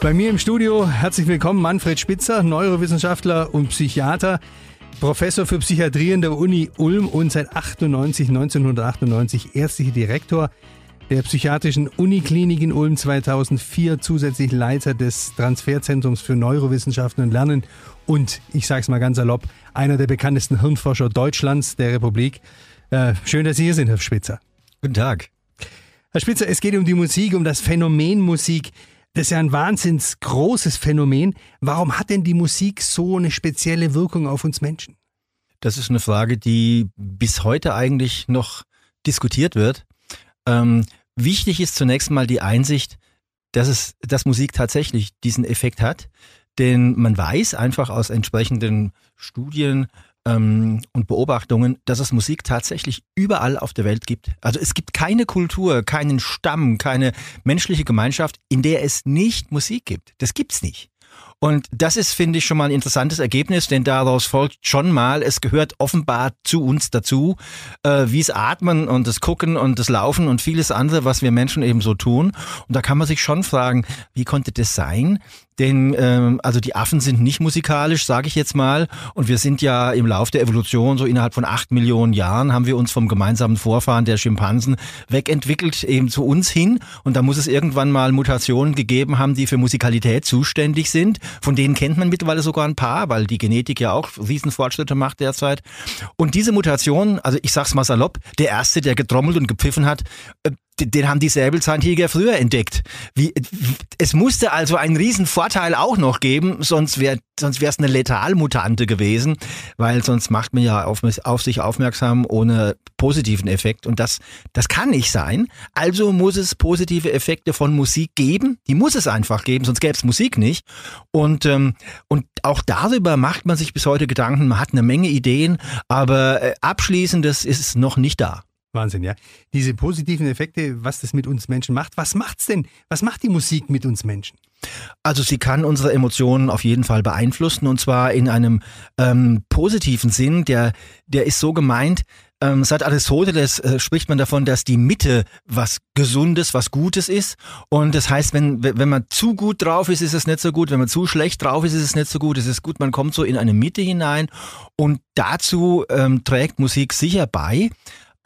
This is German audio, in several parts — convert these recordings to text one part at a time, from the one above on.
Bei mir im Studio herzlich willkommen Manfred Spitzer, Neurowissenschaftler und Psychiater, Professor für Psychiatrie in der Uni Ulm und seit 98, 1998 ärztlicher Direktor der Psychiatrischen Uniklinik in Ulm 2004, zusätzlich Leiter des Transferzentrums für Neurowissenschaften und Lernen und, ich sage es mal ganz salopp, einer der bekanntesten Hirnforscher Deutschlands, der Republik. Äh, schön, dass Sie hier sind, Herr Spitzer. Guten Tag. Herr Spitzer, es geht um die Musik, um das Phänomen Musik. Das ist ja ein wahnsinns großes Phänomen. Warum hat denn die Musik so eine spezielle Wirkung auf uns Menschen? Das ist eine Frage, die bis heute eigentlich noch diskutiert wird. Ähm, wichtig ist zunächst mal die Einsicht, dass es, dass Musik tatsächlich diesen Effekt hat. Denn man weiß einfach aus entsprechenden Studien, ähm, und Beobachtungen, dass es Musik tatsächlich überall auf der Welt gibt. Also es gibt keine Kultur, keinen Stamm, keine menschliche Gemeinschaft, in der es nicht Musik gibt. Das gibt's nicht. Und das ist, finde ich, schon mal ein interessantes Ergebnis, denn daraus folgt schon mal, es gehört offenbar zu uns dazu, äh, wie es Atmen und das Gucken und das Laufen und vieles andere, was wir Menschen eben so tun. Und da kann man sich schon fragen, wie konnte das sein, denn ähm, also die Affen sind nicht musikalisch, sage ich jetzt mal. Und wir sind ja im Lauf der Evolution, so innerhalb von acht Millionen Jahren, haben wir uns vom gemeinsamen Vorfahren der Schimpansen wegentwickelt, eben zu uns hin. Und da muss es irgendwann mal Mutationen gegeben haben, die für Musikalität zuständig sind. Von denen kennt man mittlerweile sogar ein paar, weil die Genetik ja auch Riesenfortschritte macht derzeit. Und diese Mutation, also ich sag's mal salopp, der erste, der getrommelt und gepfiffen hat, äh, den haben die Säbelzahntiger früher entdeckt. Wie, es musste also einen riesen Vorteil auch noch geben, sonst wäre sonst wäre es eine Letalmutante gewesen, weil sonst macht man ja auf, auf sich aufmerksam ohne positiven Effekt und das, das kann nicht sein. Also muss es positive Effekte von Musik geben. Die muss es einfach geben, sonst gäbe es Musik nicht. Und, ähm, und auch darüber macht man sich bis heute Gedanken. Man hat eine Menge Ideen, aber äh, abschließendes ist noch nicht da. Wahnsinn, ja. Diese positiven Effekte, was das mit uns Menschen macht, was macht's denn? Was macht die Musik mit uns Menschen? Also sie kann unsere Emotionen auf jeden Fall beeinflussen und zwar in einem ähm, positiven Sinn. Der, der ist so gemeint, ähm, seit Aristoteles äh, spricht man davon, dass die Mitte was Gesundes, was Gutes ist. Und das heißt, wenn, wenn man zu gut drauf ist, ist es nicht so gut. Wenn man zu schlecht drauf ist, ist es nicht so gut. Es ist gut, man kommt so in eine Mitte hinein. Und dazu ähm, trägt Musik sicher bei.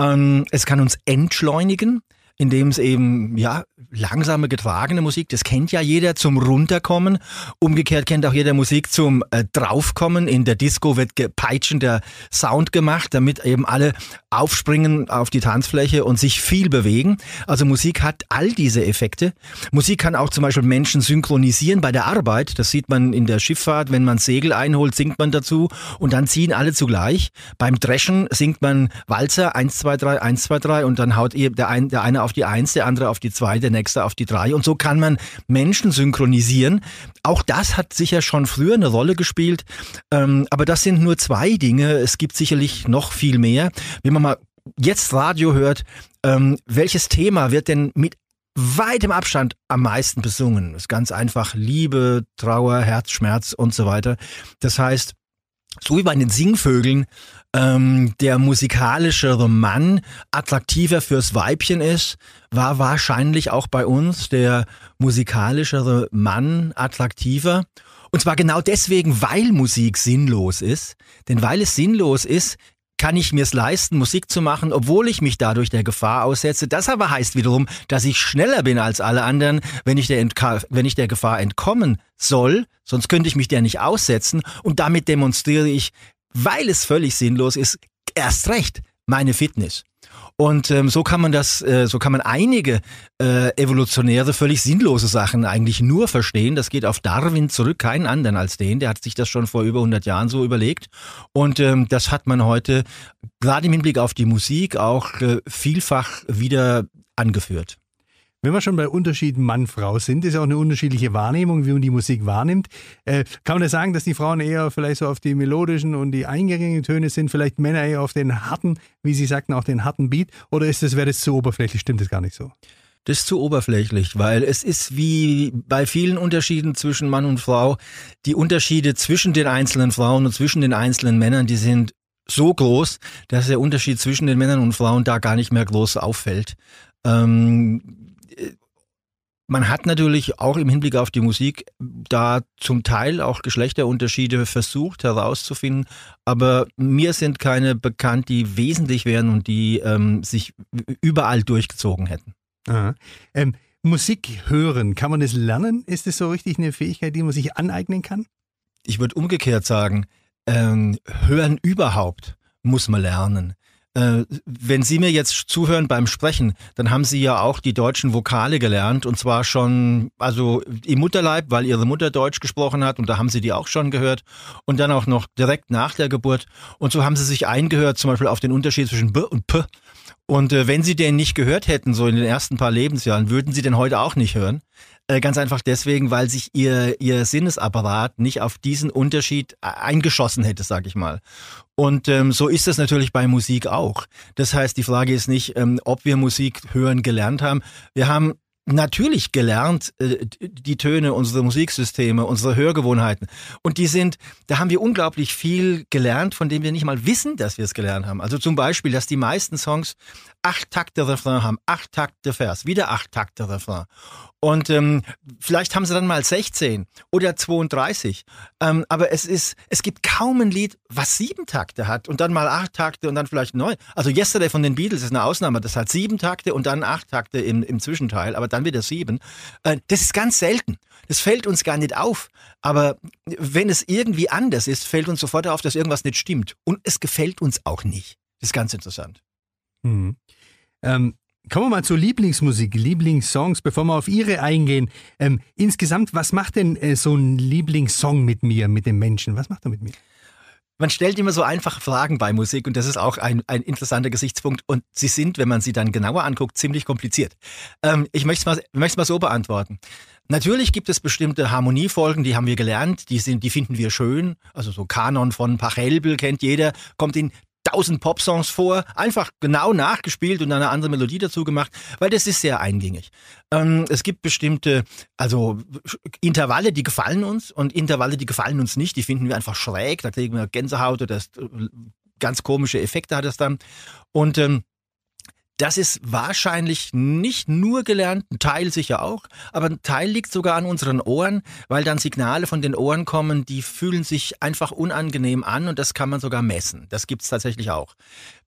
Ähm, es kann uns entschleunigen indem es eben, ja, langsame getragene Musik, das kennt ja jeder zum Runterkommen. Umgekehrt kennt auch jeder Musik zum äh, Draufkommen. In der Disco wird peitschender Sound gemacht, damit eben alle aufspringen auf die Tanzfläche und sich viel bewegen. Also Musik hat all diese Effekte. Musik kann auch zum Beispiel Menschen synchronisieren bei der Arbeit. Das sieht man in der Schifffahrt. Wenn man Segel einholt, singt man dazu und dann ziehen alle zugleich. Beim Dreschen singt man Walzer 1, 2, 3, 1, 2, 3 und dann haut der, ein, der eine auf die Eins, der andere auf die Zwei, der nächste auf die Drei. Und so kann man Menschen synchronisieren. Auch das hat sicher schon früher eine Rolle gespielt. Ähm, aber das sind nur zwei Dinge. Es gibt sicherlich noch viel mehr. Wenn man mal jetzt Radio hört, ähm, welches Thema wird denn mit weitem Abstand am meisten besungen? Das ist ganz einfach Liebe, Trauer, Herzschmerz und so weiter. Das heißt, so wie bei den Singvögeln ähm, der musikalischere Mann attraktiver fürs Weibchen ist, war wahrscheinlich auch bei uns der musikalischere Mann attraktiver. Und zwar genau deswegen, weil Musik sinnlos ist. Denn weil es sinnlos ist, kann ich mir es leisten, Musik zu machen, obwohl ich mich dadurch der Gefahr aussetze. Das aber heißt wiederum, dass ich schneller bin als alle anderen, wenn ich der, wenn ich der Gefahr entkommen soll, sonst könnte ich mich der nicht aussetzen und damit demonstriere ich, weil es völlig sinnlos ist, erst recht meine Fitness. Und ähm, so kann man das, äh, so kann man einige äh, evolutionäre, völlig sinnlose Sachen eigentlich nur verstehen. Das geht auf Darwin zurück, keinen anderen als den. Der hat sich das schon vor über 100 Jahren so überlegt. Und ähm, das hat man heute gerade im Hinblick auf die Musik auch äh, vielfach wieder angeführt. Wenn wir schon bei Unterschieden Mann-Frau sind, ist ja auch eine unterschiedliche Wahrnehmung, wie man die Musik wahrnimmt. Äh, kann man da sagen, dass die Frauen eher vielleicht so auf die melodischen und die eingängigen Töne sind, vielleicht Männer eher auf den harten, wie Sie sagten, auch den harten Beat? Oder ist das, wäre das zu oberflächlich? Stimmt das gar nicht so? Das ist zu oberflächlich, weil es ist wie bei vielen Unterschieden zwischen Mann und Frau, die Unterschiede zwischen den einzelnen Frauen und zwischen den einzelnen Männern, die sind so groß, dass der Unterschied zwischen den Männern und Frauen da gar nicht mehr groß auffällt. Ähm, Man hat natürlich auch im Hinblick auf die Musik da zum Teil auch Geschlechterunterschiede versucht herauszufinden, aber mir sind keine bekannt, die wesentlich wären und die ähm, sich überall durchgezogen hätten. Ähm, Musik hören, kann man das lernen? Ist das so richtig eine Fähigkeit, die man sich aneignen kann? Ich würde umgekehrt sagen, ähm, hören überhaupt muss man lernen. Äh, wenn Sie mir jetzt zuhören beim Sprechen, dann haben Sie ja auch die deutschen Vokale gelernt und zwar schon, also im Mutterleib, weil Ihre Mutter Deutsch gesprochen hat und da haben Sie die auch schon gehört und dann auch noch direkt nach der Geburt und so haben Sie sich eingehört, zum Beispiel auf den Unterschied zwischen B und P. Und äh, wenn Sie den nicht gehört hätten, so in den ersten paar Lebensjahren, würden Sie den heute auch nicht hören. Äh, ganz einfach deswegen, weil sich ihr, ihr Sinnesapparat nicht auf diesen Unterschied e-, eingeschossen hätte, sag ich mal. Und ähm, so ist es natürlich bei Musik auch. Das heißt, die Frage ist nicht, ähm, ob wir Musik hören gelernt haben. Wir haben natürlich gelernt, äh, die Töne, unsere Musiksysteme, unsere Hörgewohnheiten. Und die sind, da haben wir unglaublich viel gelernt, von dem wir nicht mal wissen, dass wir es gelernt haben. Also zum Beispiel, dass die meisten Songs acht Takte Refrain haben, acht Takte Vers, wieder acht Takte Refrain. Und ähm, vielleicht haben sie dann mal 16 oder 32. Ähm, aber es ist, es gibt kaum ein Lied, was sieben Takte hat und dann mal acht Takte und dann vielleicht neun. Also Yesterday von den Beatles ist eine Ausnahme. Das hat sieben Takte und dann acht Takte im, im Zwischenteil, aber dann wieder sieben. Äh, das ist ganz selten. Das fällt uns gar nicht auf. Aber wenn es irgendwie anders ist, fällt uns sofort auf, dass irgendwas nicht stimmt. Und es gefällt uns auch nicht. Das ist ganz interessant. Mhm. Ähm, Kommen wir mal zur Lieblingsmusik, Lieblingssongs, bevor wir auf Ihre eingehen. Ähm, insgesamt, was macht denn äh, so ein Lieblingssong mit mir, mit dem Menschen? Was macht er mit mir? Man stellt immer so einfache Fragen bei Musik und das ist auch ein, ein interessanter Gesichtspunkt und sie sind, wenn man sie dann genauer anguckt, ziemlich kompliziert. Ähm, ich möchte es mal, mal so beantworten. Natürlich gibt es bestimmte Harmoniefolgen, die haben wir gelernt, die sind, die finden wir schön. Also so Kanon von Pachelbel kennt jeder, kommt in tausend Popsongs vor, einfach genau nachgespielt und eine andere Melodie dazu gemacht, weil das ist sehr eingängig. Ähm, es gibt bestimmte, also Intervalle, die gefallen uns und Intervalle, die gefallen uns nicht, die finden wir einfach schräg, da kriegen wir Gänsehaut oder das, äh, ganz komische Effekte hat es dann. Und ähm, das ist wahrscheinlich nicht nur gelernt, ein Teil sicher auch, aber ein Teil liegt sogar an unseren Ohren, weil dann Signale von den Ohren kommen, die fühlen sich einfach unangenehm an und das kann man sogar messen. Das gibt's tatsächlich auch.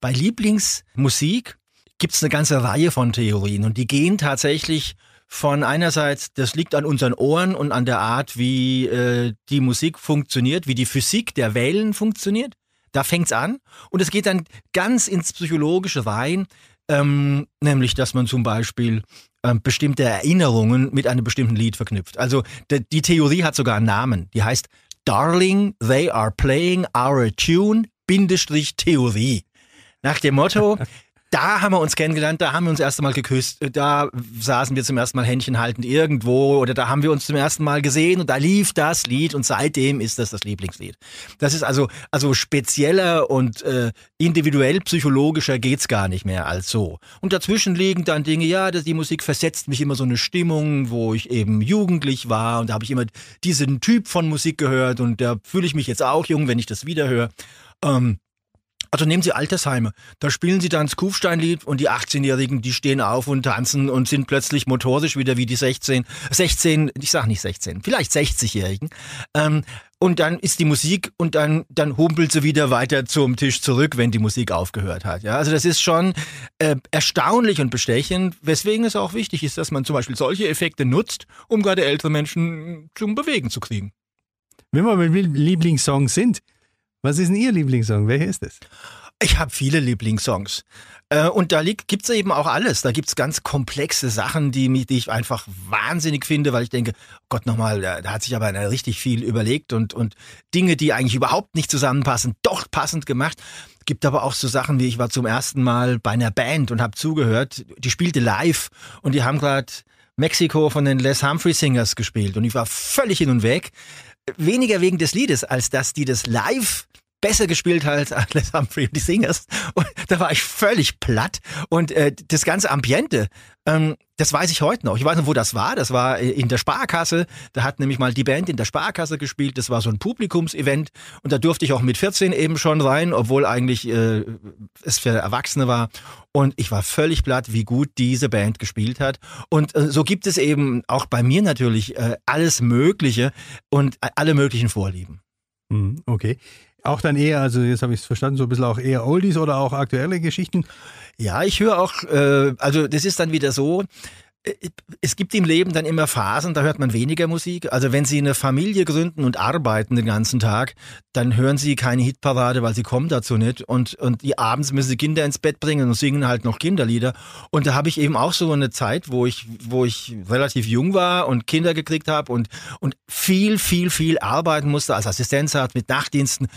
Bei Lieblingsmusik gibt's eine ganze Reihe von Theorien und die gehen tatsächlich von einerseits, das liegt an unseren Ohren und an der Art, wie äh, die Musik funktioniert, wie die Physik der Wellen funktioniert. Da fängt's an und es geht dann ganz ins Psychologische rein, ähm, nämlich dass man zum Beispiel ähm, bestimmte Erinnerungen mit einem bestimmten Lied verknüpft. Also die Theorie hat sogar einen Namen, die heißt Darling, they are playing our tune, Bindestrich Theorie. Nach dem Motto, da haben wir uns kennengelernt, da haben wir uns erst einmal geküsst, da saßen wir zum ersten Mal Händchen haltend irgendwo oder da haben wir uns zum ersten Mal gesehen und da lief das Lied und seitdem ist das das Lieblingslied. Das ist also, also spezieller und äh, individuell psychologischer geht's gar nicht mehr als so. Und dazwischen liegen dann Dinge, ja, die Musik versetzt mich immer so eine Stimmung, wo ich eben jugendlich war und da habe ich immer diesen Typ von Musik gehört und da fühle ich mich jetzt auch jung, wenn ich das wieder höre. Ähm, also nehmen Sie Altersheime. Da spielen Sie dann das Kufsteinlied und die 18-Jährigen, die stehen auf und tanzen und sind plötzlich motorisch wieder wie die 16, 16, ich sag nicht 16, vielleicht 60-Jährigen. Ähm, und dann ist die Musik und dann, dann humpelt sie wieder weiter zum Tisch zurück, wenn die Musik aufgehört hat. Ja, also das ist schon äh, erstaunlich und bestechend, weswegen es auch wichtig ist, dass man zum Beispiel solche Effekte nutzt, um gerade ältere Menschen zum Bewegen zu kriegen. Wenn wir mit Lieblingssongs sind, was ist denn Ihr Lieblingssong? Welcher ist es? Ich habe viele Lieblingssongs. Äh, und da gibt es eben auch alles. Da gibt es ganz komplexe Sachen, die, die ich einfach wahnsinnig finde, weil ich denke, Gott nochmal, da, da hat sich aber einer richtig viel überlegt und, und Dinge, die eigentlich überhaupt nicht zusammenpassen, doch passend gemacht. Gibt aber auch so Sachen wie, ich war zum ersten Mal bei einer Band und habe zugehört, die spielte live und die haben gerade Mexiko von den Les Humphrey Singers gespielt und ich war völlig hin und weg. Weniger wegen des Liedes, als dass die das live besser gespielt als Les Humphrey und die Singers. Und da war ich völlig platt. Und äh, das ganze Ambiente, ähm, das weiß ich heute noch. Ich weiß noch, wo das war. Das war äh, in der Sparkasse. Da hat nämlich mal die Band in der Sparkasse gespielt. Das war so ein Publikumsevent. Und da durfte ich auch mit 14 eben schon rein, obwohl eigentlich äh, es für Erwachsene war. Und ich war völlig platt, wie gut diese Band gespielt hat. Und äh, so gibt es eben auch bei mir natürlich äh, alles Mögliche und äh, alle möglichen Vorlieben. Mhm, okay. Auch dann eher, also jetzt habe ich es verstanden, so ein bisschen auch eher Oldies oder auch aktuelle Geschichten? Ja, ich höre auch, äh, also das ist dann wieder so, es gibt im Leben dann immer Phasen, da hört man weniger Musik. Also wenn Sie eine Familie gründen und arbeiten den ganzen Tag, dann hören Sie keine Hitparade, weil Sie kommen dazu nicht. Und, und die abends müssen Sie Kinder ins Bett bringen und singen halt noch Kinderlieder. Und da habe ich eben auch so eine Zeit, wo ich, wo ich relativ jung war und Kinder gekriegt habe und, und viel, viel, viel arbeiten musste als Assistenzarzt mit Nachtdiensten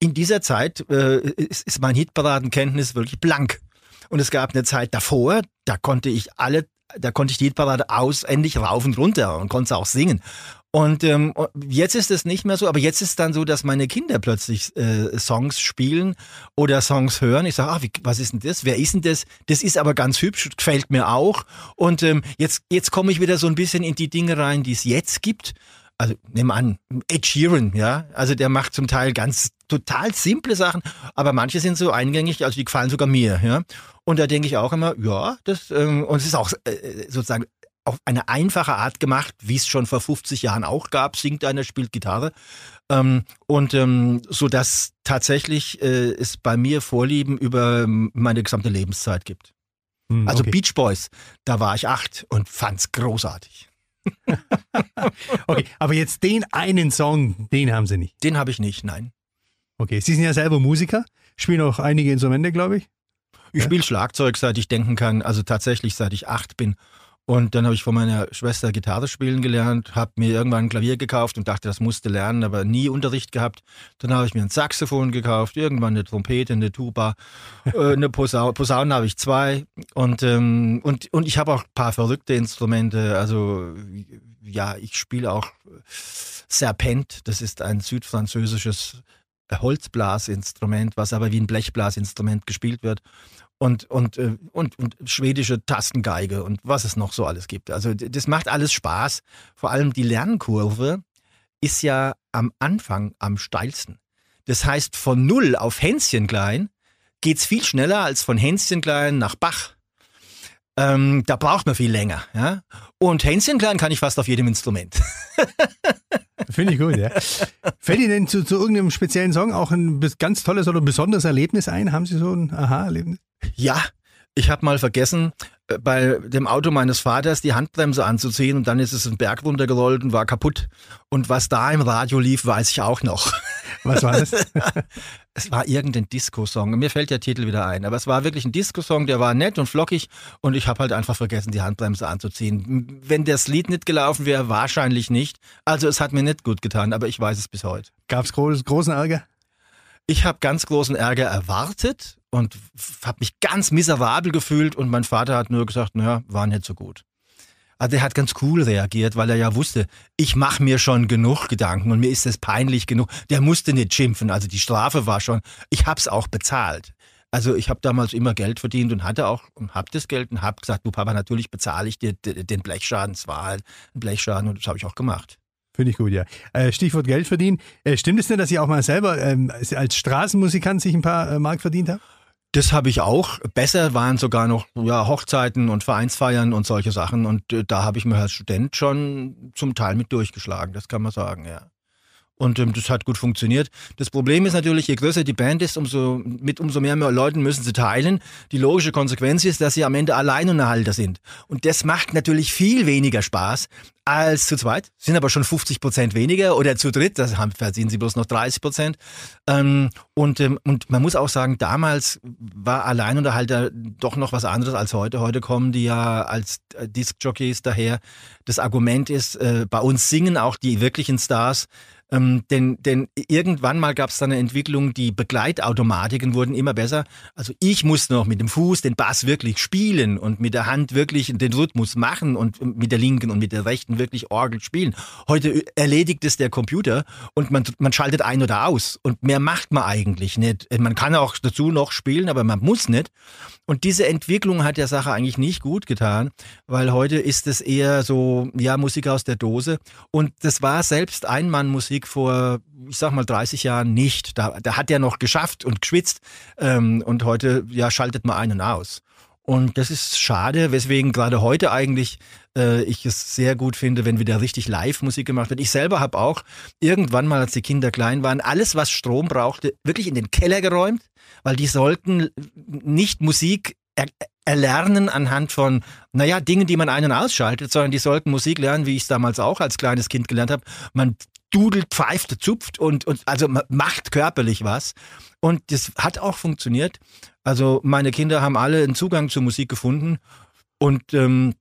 in dieser Zeit äh, ist, ist mein Hitparadenkenntnis wirklich blank. Und es gab eine Zeit davor, da konnte ich alle, da konnte ich die Hitparade auswendig rauf und runter und konnte auch singen. Und ähm, jetzt ist es nicht mehr so, aber jetzt ist es dann so, dass meine Kinder plötzlich äh, Songs spielen oder Songs hören. Ich sage, ah, wie, was ist denn das? Wer ist denn das? Das ist aber ganz hübsch, gefällt mir auch. Und ähm, jetzt, jetzt komme ich wieder so ein bisschen in die Dinge rein, die es jetzt gibt also nimm an, Ed Sheeran, ja, also der macht zum Teil ganz total simple Sachen, aber manche sind so eingängig, also die gefallen sogar mir, ja. Und da denke ich auch immer, ja, das ähm, und es ist auch äh, sozusagen auf eine einfache Art gemacht, wie es schon vor 50 Jahren auch gab, singt einer, spielt Gitarre. Ähm, und ähm, so dass tatsächlich äh, es bei mir Vorlieben über meine gesamte Lebenszeit gibt. Hm, also okay. Beach Boys, da war ich acht und fand's großartig. okay, aber jetzt den einen Song, den haben Sie nicht. Den habe ich nicht, nein. Okay, Sie sind ja selber Musiker, spielen auch einige Instrumente, glaube ich. Ich ja? spiele Schlagzeug, seit ich denken kann, also tatsächlich seit ich acht bin. Und dann habe ich von meiner Schwester Gitarre spielen gelernt, habe mir irgendwann ein Klavier gekauft und dachte, das musste lernen, aber nie Unterricht gehabt. Dann habe ich mir ein Saxophon gekauft, irgendwann eine Trompete, eine Tuba, äh, eine Posaune, Posaunen habe ich zwei und, ähm, und, und ich habe auch ein paar verrückte Instrumente. Also ja, ich spiele auch Serpent, das ist ein südfranzösisches Holzblasinstrument, was aber wie ein Blechblasinstrument gespielt wird und, und, äh, und, und schwedische Tastengeige und was es noch so alles gibt. Also das macht alles Spaß. Vor allem die Lernkurve ist ja am Anfang am steilsten. Das heißt, von Null auf Hänschen klein geht's viel schneller als von Hänschen klein nach Bach. Ähm, da braucht man viel länger. Ja? Und Hänschen klein kann ich fast auf jedem Instrument. Finde ich gut, ja. Fällt Ihnen denn zu, zu irgendeinem speziellen Song auch ein ganz tolles oder besonderes Erlebnis ein? Haben Sie so ein Aha-Erlebnis? Ja, ich habe mal vergessen, äh, bei dem Auto meines Vaters die Handbremse anzuziehen und dann ist es einen Berg runtergerollt und war kaputt. Und was da im Radio lief, weiß ich auch noch. Was war das? es war irgendein Disco-Song. Mir fällt der Titel wieder ein. Aber es war wirklich ein Disco-Song, der war nett und flockig und ich habe halt einfach vergessen, die Handbremse anzuziehen. Wenn das Lied nicht gelaufen wäre, wahrscheinlich nicht. Also es hat mir nicht gut getan, aber ich weiß es bis heute. Gab es groß, großen Ärger? Ich habe ganz großen Ärger erwartet und habe mich ganz miserabel gefühlt und mein Vater hat nur gesagt, naja, war nicht so gut. Also er hat ganz cool reagiert, weil er ja wusste, ich mache mir schon genug Gedanken und mir ist es peinlich genug. Der musste nicht schimpfen, also die Strafe war schon, ich hab's auch bezahlt. Also ich habe damals immer Geld verdient und hatte auch und hab das Geld und hab gesagt, du Papa, natürlich bezahle ich dir den Blechschaden. Es war halt ein Blechschaden und das habe ich auch gemacht. Finde ich gut, ja. Äh, Stichwort Geld verdienen. Äh, stimmt es denn, dass Sie auch mal selber ähm, als Straßenmusikant sich ein paar äh, Mark verdient haben? Das habe ich auch. Besser waren sogar noch ja, Hochzeiten und Vereinsfeiern und solche Sachen. Und äh, da habe ich mir als Student schon zum Teil mit durchgeschlagen, das kann man sagen, ja. Und ähm, das hat gut funktioniert. Das Problem ist natürlich, je größer die Band ist, umso, mit umso mehr, Leuten müssen sie teilen. Die logische Konsequenz ist, dass sie am Ende Alleinunterhalter sind. Und das macht natürlich viel weniger Spaß als zu zweit. Sind aber schon 50 Prozent weniger. Oder zu dritt, da verdienen sie bloß noch 30 Prozent. Ähm, und, ähm, und man muss auch sagen, damals war Alleinunterhalter doch noch was anderes als heute. Heute kommen die ja als äh, Disc-Jockeys daher. Das Argument ist, äh, bei uns singen auch die wirklichen Stars Ähm, denn, denn irgendwann mal gab es dann eine Entwicklung, die Begleitautomatiken wurden immer besser. Also ich musste noch mit dem Fuß den Bass wirklich spielen und mit der Hand wirklich den Rhythmus machen und mit der linken und mit der rechten wirklich Orgel spielen. Heute erledigt es der Computer und man, man schaltet ein oder aus und mehr macht man eigentlich nicht. Man kann auch dazu noch spielen, aber man muss nicht. Und diese Entwicklung hat der Sache eigentlich nicht gut getan, weil heute ist es eher so, ja, Musik aus der Dose. Und das war selbst Einmannmusik vor, ich sag mal, 30 Jahren nicht. Da, da hat er noch geschafft und geschwitzt. Ähm, und heute, ja, schaltet man einen aus. Und das ist schade, weswegen gerade heute eigentlich äh, ich es sehr gut finde, wenn wieder richtig Live-Musik gemacht wird. Ich selber habe auch irgendwann mal, als die Kinder klein waren, alles, was Strom brauchte, wirklich in den Keller geräumt, weil die sollten nicht Musik erlernen anhand von, naja, Dingen, die man einen ausschaltet, sondern die sollten Musik lernen, wie ich es damals auch als kleines Kind gelernt habe. Man dudelt, pfeift, zupft und, und also macht körperlich was. Und das hat auch funktioniert. Also meine Kinder haben alle einen Zugang zur Musik gefunden und ähm,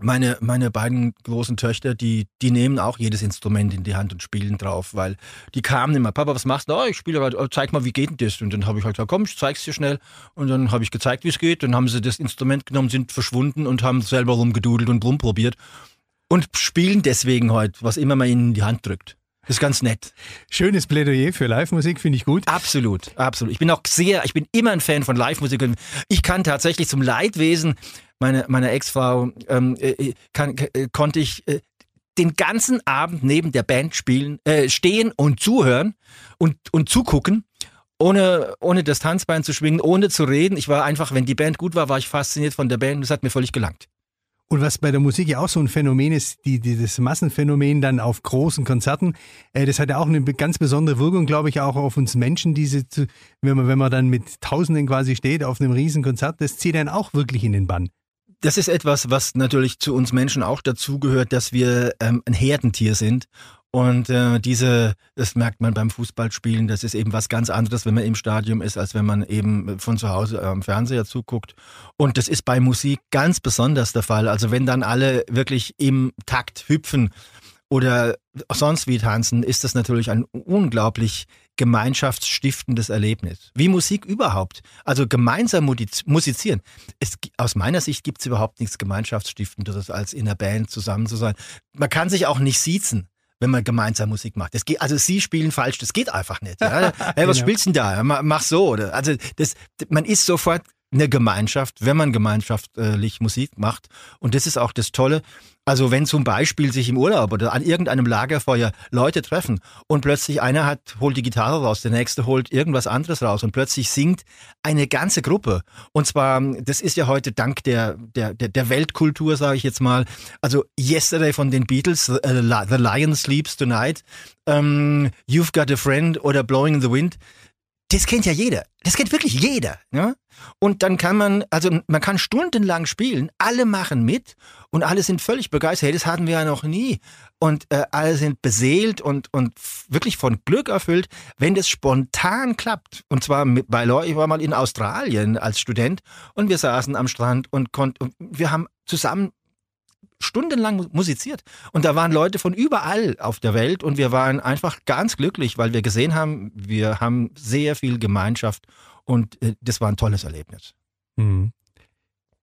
meine, meine beiden großen Töchter, die, die nehmen auch jedes Instrument in die Hand und spielen drauf, weil die kamen immer, Papa, was machst du? Oh, ich spiele halt, oh, zeig mal, wie geht denn das? Und dann habe ich halt gesagt, komm, ich zeig's dir schnell. Und dann habe ich gezeigt, wie es geht. Dann haben sie das Instrument genommen, sind verschwunden und haben selber rumgedudelt und rumprobiert. Und spielen deswegen heute, was immer man ihnen in die Hand drückt. Das ist ganz nett. Schönes Plädoyer für Live-Musik, finde ich gut. Absolut, absolut. Ich bin auch sehr, ich bin immer ein Fan von Live-Musik. Ich kann tatsächlich zum Leidwesen meiner, meiner Ex-Frau, ähm, äh, äh kann, äh, konnte ich äh, den ganzen Abend neben der Band spielen, äh, stehen und zuhören und, und zugucken. Ohne, ohne das Tanzbein zu schwingen, ohne zu reden. Ich war einfach, wenn die Band gut war, war ich fasziniert von der Band. Das hat mir völlig gelangt. Und was bei der Musik ja auch so ein Phänomen ist, die, die, Massenphänomen dann auf großen Konzerten, äh, das hat ja auch eine ganz besondere Wirkung, glaube ich, auch auf uns Menschen, diese, wenn man, wenn man dann mit Tausenden quasi steht auf einem riesen Konzert, das zieht dann auch wirklich in den Bann. Das ist etwas, was natürlich zu uns Menschen auch dazugehört, dass wir ähm, ein Herdentier sind und äh, diese, das merkt man beim Fußballspielen, das ist eben was ganz anderes, wenn man im Stadion ist, als wenn man eben von zu Hause am Fernseher zuguckt. Und das ist bei Musik ganz besonders der Fall. Also wenn dann alle wirklich im Takt hüpfen oder sonst wie tanzen, ist das natürlich ein unglaublich gemeinschaftsstiftendes Erlebnis. Wie Musik überhaupt. Also gemeinsam musizieren. Es, aus meiner Sicht gibt es überhaupt nichts Gemeinschaftsstiftenderes, als in einer Band zusammen zu sein. Man kann sich auch nicht siezen wenn man gemeinsam Musik macht. Das geht, also sie spielen falsch, das geht einfach nicht. Ja? hey, was genau. spielst du denn da? Mach so. Oder? Also das, man ist sofort eine Gemeinschaft, wenn man gemeinschaftlich Musik macht. Und das ist auch das Tolle. Also wenn zum Beispiel sich im Urlaub oder an irgendeinem Lagerfeuer Leute treffen und plötzlich einer hat, holt die Gitarre raus, der nächste holt irgendwas anderes raus und plötzlich singt eine ganze Gruppe. Und zwar, das ist ja heute dank der, der, der Weltkultur, sage ich jetzt mal. Also Yesterday von den Beatles, uh, The Lion Sleeps Tonight, um, ähm, You've Got a Friend oder Blowing in the Wind das kennt ja jeder. Das kennt wirklich jeder. Ja? Und dann kann man, also man kann stundenlang spielen, alle machen mit und alle sind völlig begeistert. Hey, das hatten wir ja noch nie. Und äh, alle sind beseelt und, und wirklich von Glück erfüllt, wenn das spontan klappt. Und zwar mit, bei Leute, ich war mal in Australien als Student und wir saßen am Strand und konnten, wir haben zusammen stundenlang musiziert. Und da waren Leute von überall auf der Welt und wir waren einfach ganz glücklich, weil wir gesehen haben, wir haben sehr viel Gemeinschaft und äh, das war ein tolles Erlebnis. Mhm.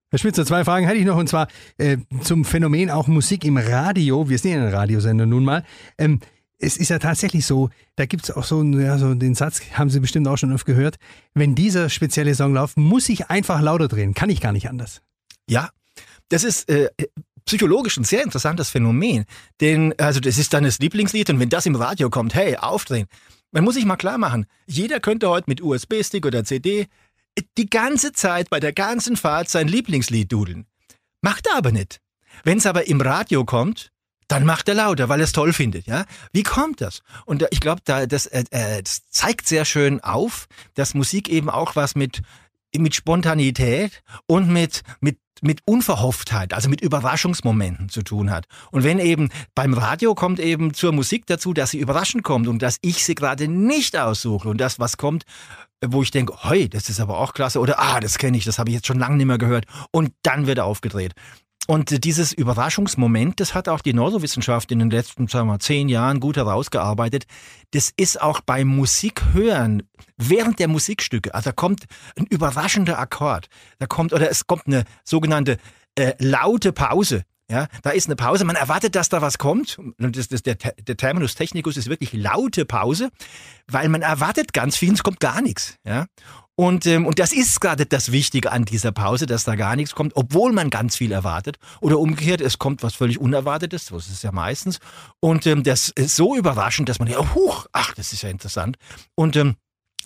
Herr Spitzer, zwei Fragen hätte ich noch und zwar äh, zum Phänomen auch Musik im Radio. Wir sind ja ein Radiosender nun mal. Ähm, es ist ja tatsächlich so, da gibt es auch so, ja, so den Satz, haben Sie bestimmt auch schon oft gehört, wenn dieser spezielle Song läuft, muss ich einfach lauter drehen, kann ich gar nicht anders. Ja, das ist äh, psychologisch ein sehr interessantes Phänomen. Denn, also das ist dann das Lieblingslied und wenn das im Radio kommt, hey, aufdrehen. Man muss sich mal klar machen, jeder könnte heute mit USB-Stick oder CD die ganze Zeit bei der ganzen Fahrt sein Lieblingslied dudeln. Macht er aber nicht. Wenn es aber im Radio kommt, dann macht er lauter, weil er es toll findet. Ja, wie kommt das? Und ich glaube, da das, äh, äh, das zeigt sehr schön auf, dass Musik eben auch was mit mit Spontanität und mit, mit, mit Unverhofftheit, also mit Überraschungsmomenten zu tun hat. Und wenn eben beim Radio kommt eben zur Musik dazu, dass sie überraschend kommt und dass ich sie gerade nicht aussuche und das, was kommt, wo ich denke, hey, das ist aber auch klasse oder ah, das kenne ich, das habe ich jetzt schon lange nicht mehr gehört und dann wird er aufgedreht. Und dieses Überraschungsmoment, das hat auch die Neurowissenschaft in den letzten, sagen wir, zehn Jahren gut herausgearbeitet. Das ist auch beim Musikhören während der Musikstücke. Also da kommt ein überraschender Akkord. Da kommt, oder es kommt eine sogenannte äh, laute Pause. Ja, da ist eine Pause. Man erwartet, dass da was kommt. Und das, das, der, der Terminus technicus ist wirklich laute Pause, weil man erwartet ganz viel, es kommt gar nichts. Ja, und, ähm, und das ist gerade das Wichtige an dieser Pause, dass da gar nichts kommt, obwohl man ganz viel erwartet. Oder umgekehrt, es kommt was völlig Unerwartetes, so ist es ja meistens. Und ähm, das ist so überraschend, dass man ja, huch, ach, das ist ja interessant. Und ähm,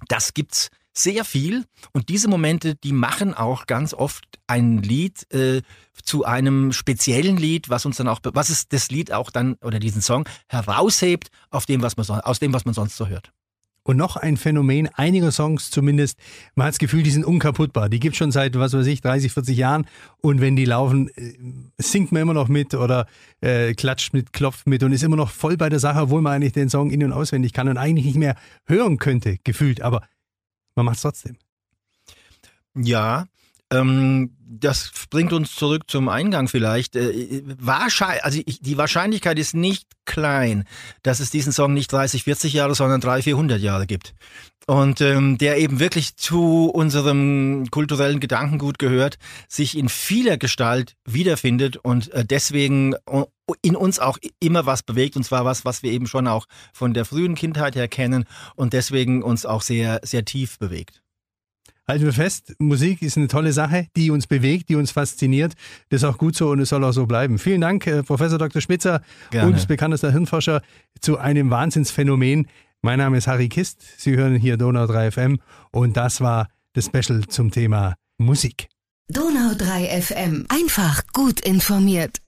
das gibt's sehr viel und diese Momente, die machen auch ganz oft ein Lied äh, zu einem speziellen Lied, was uns dann auch, was es das Lied auch dann oder diesen Song heraushebt auf dem, was man aus dem, was man sonst so hört. Und noch ein Phänomen einiger Songs zumindest, man hat das Gefühl, die sind unkaputtbar. Die gibt schon seit, was weiß ich, 30, 40 Jahren. Und wenn die laufen, äh, singt man immer noch mit oder äh, klatscht mit, klopft mit und ist immer noch voll bei der Sache, obwohl man eigentlich den Song in- und auswendig kann und eigentlich nicht mehr hören könnte, gefühlt. Aber man macht es trotzdem. Ja, ähm, das bringt uns zurück zum Eingang vielleicht. Äh, wahrscheinlich, also ich, die Wahrscheinlichkeit ist nicht klein, dass es diesen Song nicht 30, 40 Jahre, sondern 300, 400 Jahre gibt. Und ähm, der eben wirklich zu unserem kulturellen Gedankengut gehört, sich in vieler Gestalt wiederfindet und äh, deswegen äh, in uns auch immer was bewegt, und zwar was, was wir eben schon auch von der frühen Kindheit her kennen und deswegen uns auch sehr, sehr tief bewegt. Halten wir fest, Musik ist eine tolle Sache, die uns bewegt, die uns fasziniert. Das ist auch gut so und es soll auch so bleiben. Vielen Dank, äh, Professor Dr. Spitzer, Gerne. uns bekanntester Hirnforscher, zu einem Wahnsinnsphänomen. Mein Name ist Harry Kist. Sie hören hier Donau 3 FM und das war das Special zum Thema Musik. Donau 3 FM. Einfach gut informiert.